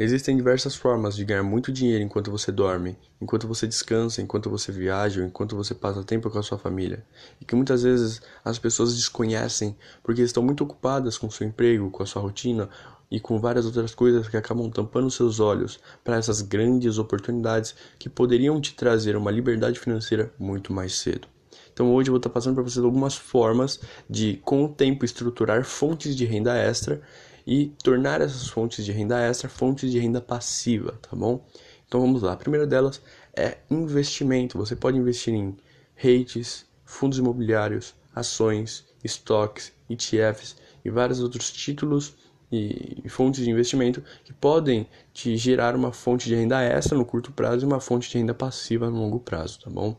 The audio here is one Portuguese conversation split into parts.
Existem diversas formas de ganhar muito dinheiro enquanto você dorme, enquanto você descansa, enquanto você viaja, enquanto você passa tempo com a sua família. E que muitas vezes as pessoas desconhecem porque estão muito ocupadas com seu emprego, com a sua rotina e com várias outras coisas que acabam tampando seus olhos para essas grandes oportunidades que poderiam te trazer uma liberdade financeira muito mais cedo. Então hoje eu vou estar passando para vocês algumas formas de, com o tempo, estruturar fontes de renda extra e tornar essas fontes de renda extra fontes de renda passiva, tá bom? Então vamos lá. A primeira delas é investimento. Você pode investir em REITs, fundos imobiliários, ações, estoques, ETFs e vários outros títulos e fontes de investimento que podem te gerar uma fonte de renda extra no curto prazo e uma fonte de renda passiva no longo prazo, tá bom?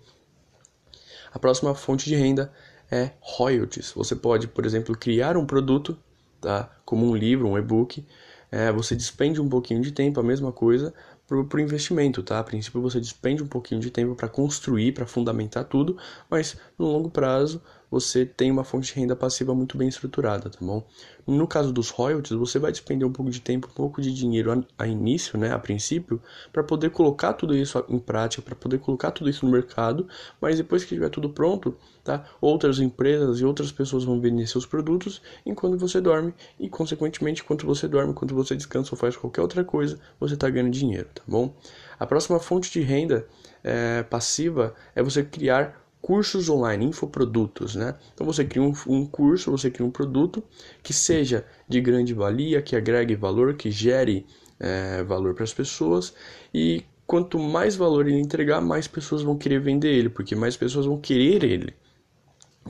A próxima fonte de renda é royalties. Você pode, por exemplo, criar um produto tá? Como um livro, um e-book, é, você despende um pouquinho de tempo, a mesma coisa, para o investimento, tá? A princípio você despende um pouquinho de tempo para construir, para fundamentar tudo, mas no longo prazo você tem uma fonte de renda passiva muito bem estruturada, tá bom? No caso dos royalties, você vai despender um pouco de tempo, um pouco de dinheiro a, a início, né, a princípio, para poder colocar tudo isso em prática, para poder colocar tudo isso no mercado, mas depois que estiver tudo pronto, tá? Outras empresas e outras pessoas vão vender seus produtos enquanto você dorme e, consequentemente, enquanto você dorme, enquanto você descansa ou faz qualquer outra coisa, você está ganhando dinheiro, tá bom? A próxima fonte de renda é, passiva é você criar cursos online, infoprodutos, né? Então você cria um, um, curso, você cria um produto que seja de grande valia, que agregue valor, que gere é, valor para as pessoas e quanto mais valor ele entregar, mais pessoas vão querer vender ele, porque mais pessoas vão querer ele.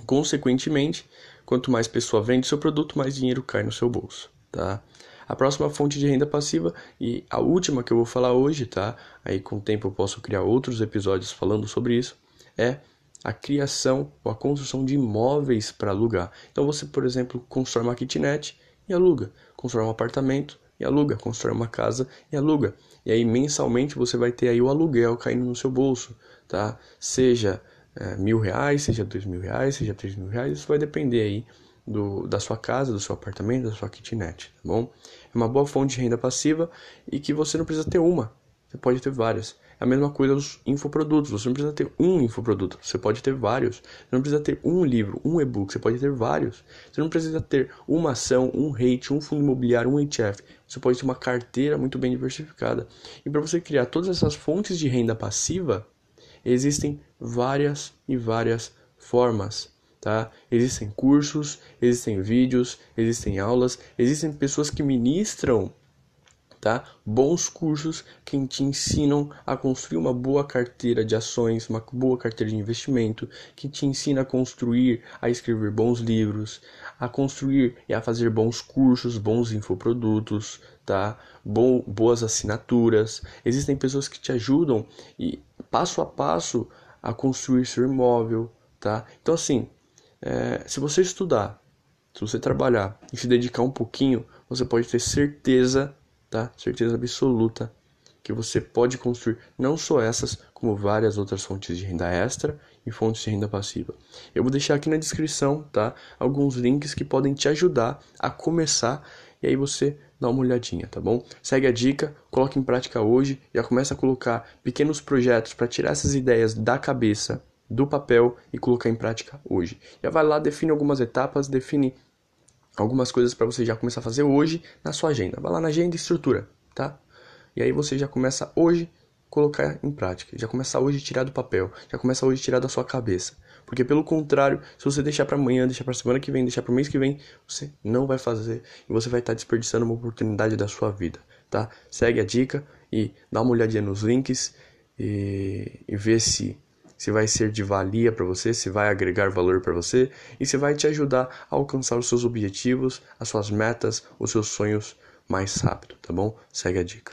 Consequentemente, quanto mais pessoa vende seu produto, mais dinheiro cai no seu bolso, tá? A próxima fonte de renda passiva e a última que eu vou falar hoje, tá? Aí com o tempo eu posso criar outros episódios falando sobre isso, é a criação ou a construção de imóveis para alugar. Então você, por exemplo, constrói uma kitnet e aluga, constrói um apartamento e aluga, constrói uma casa e aluga. E aí mensalmente você vai ter aí o aluguel caindo no seu bolso, tá? Seja é, mil reais, seja dois mil reais, seja três mil reais, isso vai depender aí do, da sua casa, do seu apartamento, da sua kitnet, tá bom? É uma boa fonte de renda passiva e que você não precisa ter uma, você pode ter várias. É a mesma coisa dos infoprodutos. Você não precisa ter um infoproduto, você pode ter vários. Você não precisa ter um livro, um e-book, você pode ter vários. Você não precisa ter uma ação, um rate, um fundo imobiliário, um ETF. Você pode ter uma carteira muito bem diversificada. E para você criar todas essas fontes de renda passiva, existem várias e várias formas. Tá? Existem cursos, existem vídeos, existem aulas, existem pessoas que ministram tá? Bons cursos que te ensinam a construir uma boa carteira de ações, uma boa carteira de investimento, que te ensina a construir, a escrever bons livros, a construir e a fazer bons cursos, bons infoprodutos, tá? Bom, boas assinaturas. Existem pessoas que te ajudam e passo a passo a construir seu imóvel, tá? Então assim, é, se você estudar, se você trabalhar e se dedicar um pouquinho, você pode ter certeza tá? Certeza absoluta que você pode construir não só essas, como várias outras fontes de renda extra e fontes de renda passiva. Eu vou deixar aqui na descrição, tá? Alguns links que podem te ajudar a começar e aí você dá uma olhadinha, tá bom? Segue a dica, coloque em prática hoje, já começa a colocar pequenos projetos para tirar essas ideias da cabeça, do papel e colocar em prática hoje. Já vai lá, define algumas etapas, define algumas coisas para você já começar a fazer hoje na sua agenda. Vai lá na agenda e estrutura, tá? E aí você já começa hoje colocar em prática, já começa hoje tirar do papel, já começa hoje tirar da sua cabeça. Porque pelo contrário, se você deixar para amanhã, deixar para semana que vem, deixar para mês que vem, você não vai fazer e você vai estar tá desperdiçando uma oportunidade da sua vida, tá? Segue a dica e dá uma olhadinha nos links e, e vê se se vai ser de valia para você, se vai agregar valor para você e se vai te ajudar a alcançar os seus objetivos, as suas metas, os seus sonhos mais rápido, tá bom? Segue a dica.